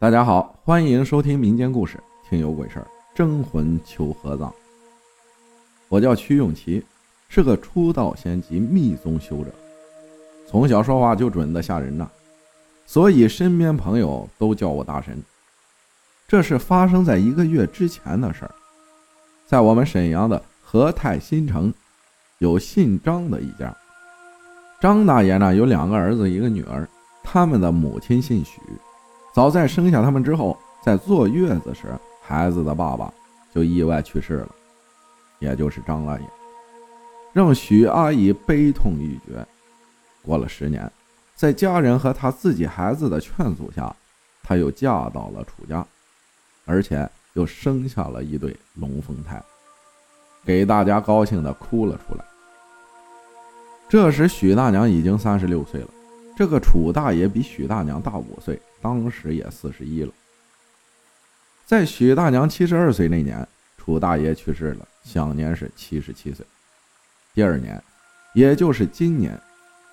大家好，欢迎收听民间故事《听有鬼事儿》，征魂求合葬。我叫曲永琪，是个出道仙级密宗修者，从小说话就准的吓人呐，所以身边朋友都叫我大神。这是发生在一个月之前的事儿，在我们沈阳的和泰新城，有姓张的一家。张大爷呢有两个儿子，一个女儿，他们的母亲姓许。早在生下他们之后，在坐月子时，孩子的爸爸就意外去世了，也就是张大爷，让许阿姨悲痛欲绝。过了十年，在家人和他自己孩子的劝阻下，她又嫁到了楚家，而且又生下了一对龙凤胎，给大家高兴的哭了出来。这时，许大娘已经三十六岁了。这个楚大爷比许大娘大五岁，当时也四十一了。在许大娘七十二岁那年，楚大爷去世了，享年是七十七岁。第二年，也就是今年，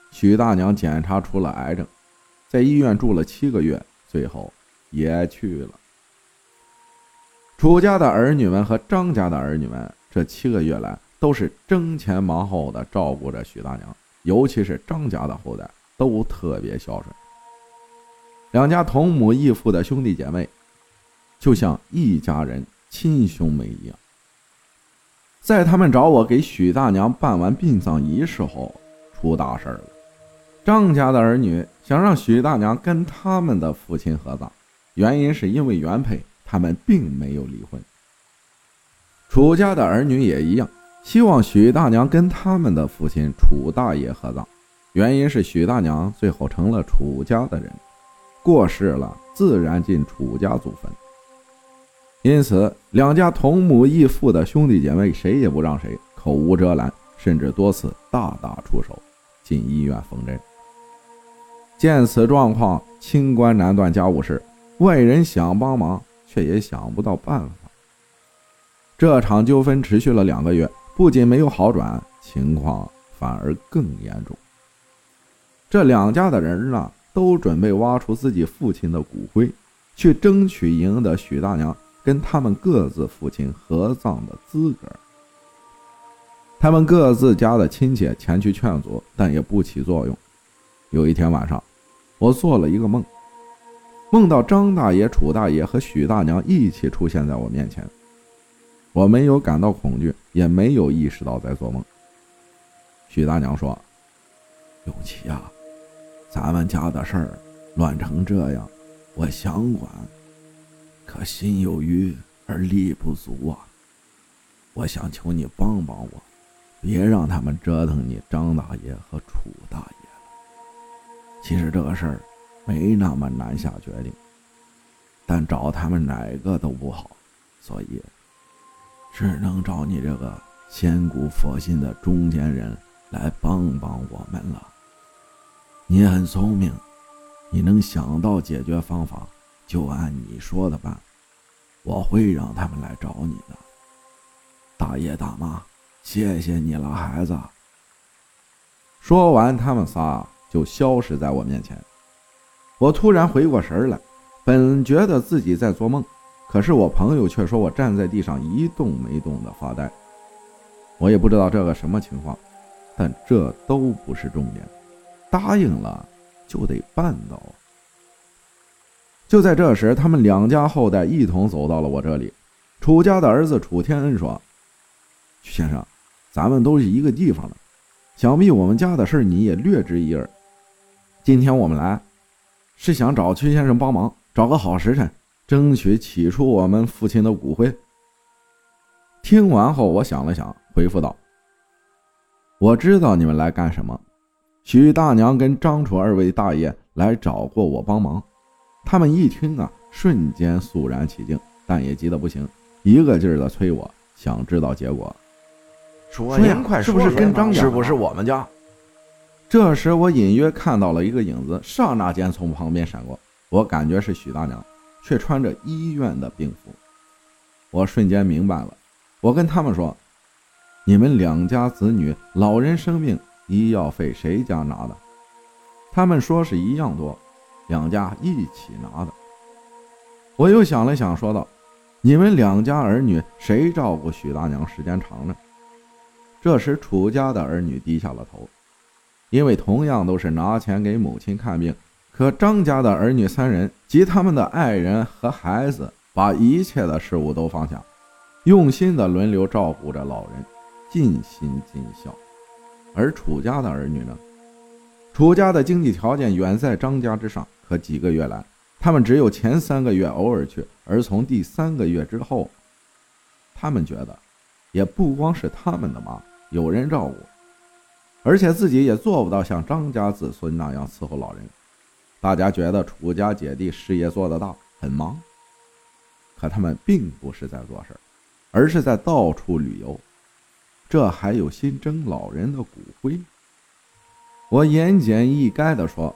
许大娘检查出了癌症，在医院住了七个月，最后也去了。楚家的儿女们和张家的儿女们，这七个月来都是争前忙后的照顾着许大娘，尤其是张家的后代。都特别孝顺，两家同母异父的兄弟姐妹，就像一家人亲兄妹一样。在他们找我给许大娘办完殡葬仪式后，出大事了。张家的儿女想让许大娘跟他们的父亲合葬，原因是因为原配他们并没有离婚。楚家的儿女也一样，希望许大娘跟他们的父亲楚大爷合葬。原因是许大娘最后成了楚家的人，过世了，自然进楚家祖坟。因此，两家同母异父的兄弟姐妹谁也不让谁，口无遮拦，甚至多次大打出手，进医院缝针。见此状况，清官难断家务事，外人想帮忙却也想不到办法。这场纠纷持续了两个月，不仅没有好转，情况反而更严重。这两家的人呢，都准备挖出自己父亲的骨灰，去争取赢得许大娘跟他们各自父亲合葬的资格。他们各自家的亲戚前去劝阻，但也不起作用。有一天晚上，我做了一个梦，梦到张大爷、楚大爷和许大娘一起出现在我面前。我没有感到恐惧，也没有意识到在做梦。许大娘说：“永琪啊。”咱们家的事儿乱成这样，我想管，可心有余而力不足啊！我想求你帮帮我，别让他们折腾你张大爷和楚大爷了。其实这个事儿没那么难下决定，但找他们哪个都不好，所以只能找你这个千古佛心的中间人来帮帮我们了。你很聪明，你能想到解决方法，就按你说的办。我会让他们来找你的，大爷大妈，谢谢你了，孩子。说完，他们仨就消失在我面前。我突然回过神来，本觉得自己在做梦，可是我朋友却说我站在地上一动没动的发呆。我也不知道这个什么情况，但这都不是重点。答应了就得办到。就在这时，他们两家后代一同走到了我这里。楚家的儿子楚天恩说：“曲先生，咱们都是一个地方的，想必我们家的事你也略知一二。今天我们来，是想找曲先生帮忙，找个好时辰，争取取出我们父亲的骨灰。”听完后，我想了想，回复道：“我知道你们来干什么。”许大娘跟张楚二位大爷来找过我帮忙，他们一听啊，瞬间肃然起敬，但也急得不行，一个劲儿的催我，想知道结果。说呀，快是不是跟张家？是不是我们家？这时我隐约看到了一个影子，刹那间从旁边闪过，我感觉是许大娘，却穿着医院的病服。我瞬间明白了，我跟他们说：“你们两家子女，老人生病。”医药费谁家拿的？他们说是一样多，两家一起拿的。我又想了想，说道：“你们两家儿女谁照顾许大娘时间长呢？”这时，楚家的儿女低下了头，因为同样都是拿钱给母亲看病，可张家的儿女三人及他们的爱人和孩子，把一切的事物都放下，用心的轮流照顾着老人，尽心尽孝。而楚家的儿女呢？楚家的经济条件远在张家之上，可几个月来，他们只有前三个月偶尔去，而从第三个月之后，他们觉得，也不光是他们的妈有人照顾，而且自己也做不到像张家子孙那样伺候老人。大家觉得楚家姐弟事业做得大，很忙，可他们并不是在做事而是在到处旅游，这还有心争老人的骨灰。我言简意赅地说：“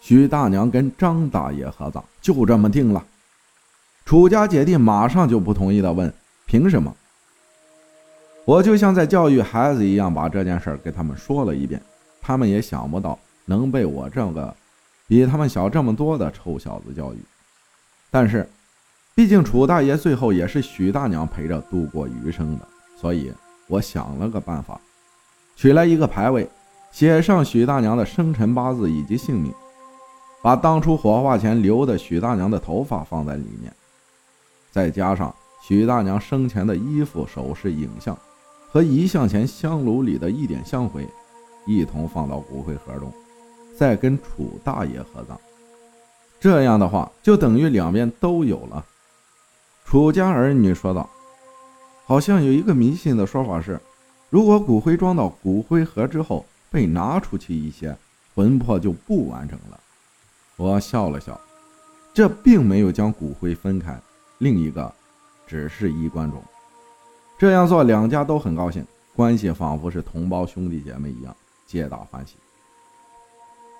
许大娘跟张大爷合葬，就这么定了。”楚家姐弟马上就不同意的问：“凭什么？”我就像在教育孩子一样，把这件事给他们说了一遍。他们也想不到能被我这个比他们小这么多的臭小子教育。但是，毕竟楚大爷最后也是许大娘陪着度过余生的，所以我想了个办法，取来一个牌位。写上许大娘的生辰八字以及姓名，把当初火化前留的许大娘的头发放在里面，再加上许大娘生前的衣服、首饰、影像和遗像前香炉里的一点香灰，一同放到骨灰盒中，再跟楚大爷合葬。这样的话，就等于两边都有了。楚家儿女说道：“好像有一个迷信的说法是，如果骨灰装到骨灰盒之后。”被拿出去一些，魂魄就不完整了。我笑了笑，这并没有将骨灰分开，另一个只是衣冠冢。这样做，两家都很高兴，关系仿佛是同胞兄弟姐妹一样，皆大欢喜。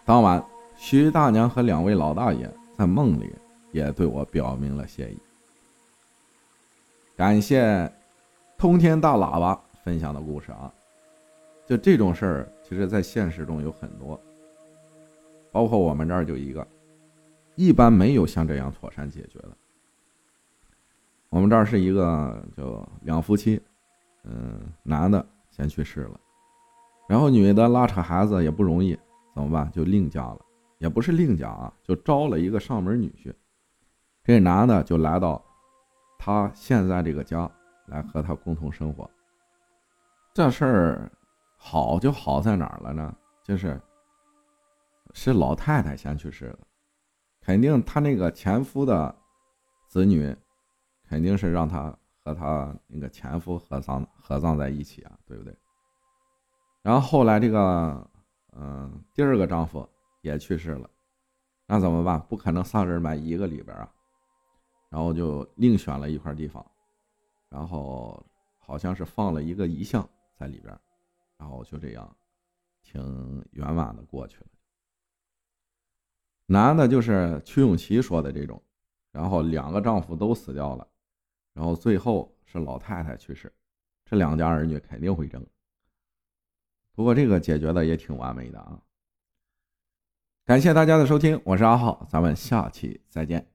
当晚，徐大娘和两位老大爷在梦里也对我表明了谢意。感谢通天大喇叭分享的故事啊！就这种事儿。其实，在现实中有很多，包括我们这儿就一个，一般没有像这样妥善解决的。我们这儿是一个就两夫妻，嗯，男的先去世了，然后女的拉扯孩子也不容易，怎么办？就另嫁了，也不是另嫁啊，就招了一个上门女婿。这男的就来到他现在这个家来和他共同生活。这事儿。好就好在哪儿了呢？就是是老太太先去世的，肯定她那个前夫的子女肯定是让她和她那个前夫合葬合葬在一起啊，对不对？然后后来这个嗯第二个丈夫也去世了，那怎么办？不可能仨人埋一个里边啊，然后就另选了一块地方，然后好像是放了一个遗像在里边。然后就这样，挺圆满的过去了。男的就是曲永琪说的这种，然后两个丈夫都死掉了，然后最后是老太太去世，这两家儿女肯定会争。不过这个解决的也挺完美的啊！感谢大家的收听，我是阿浩，咱们下期再见。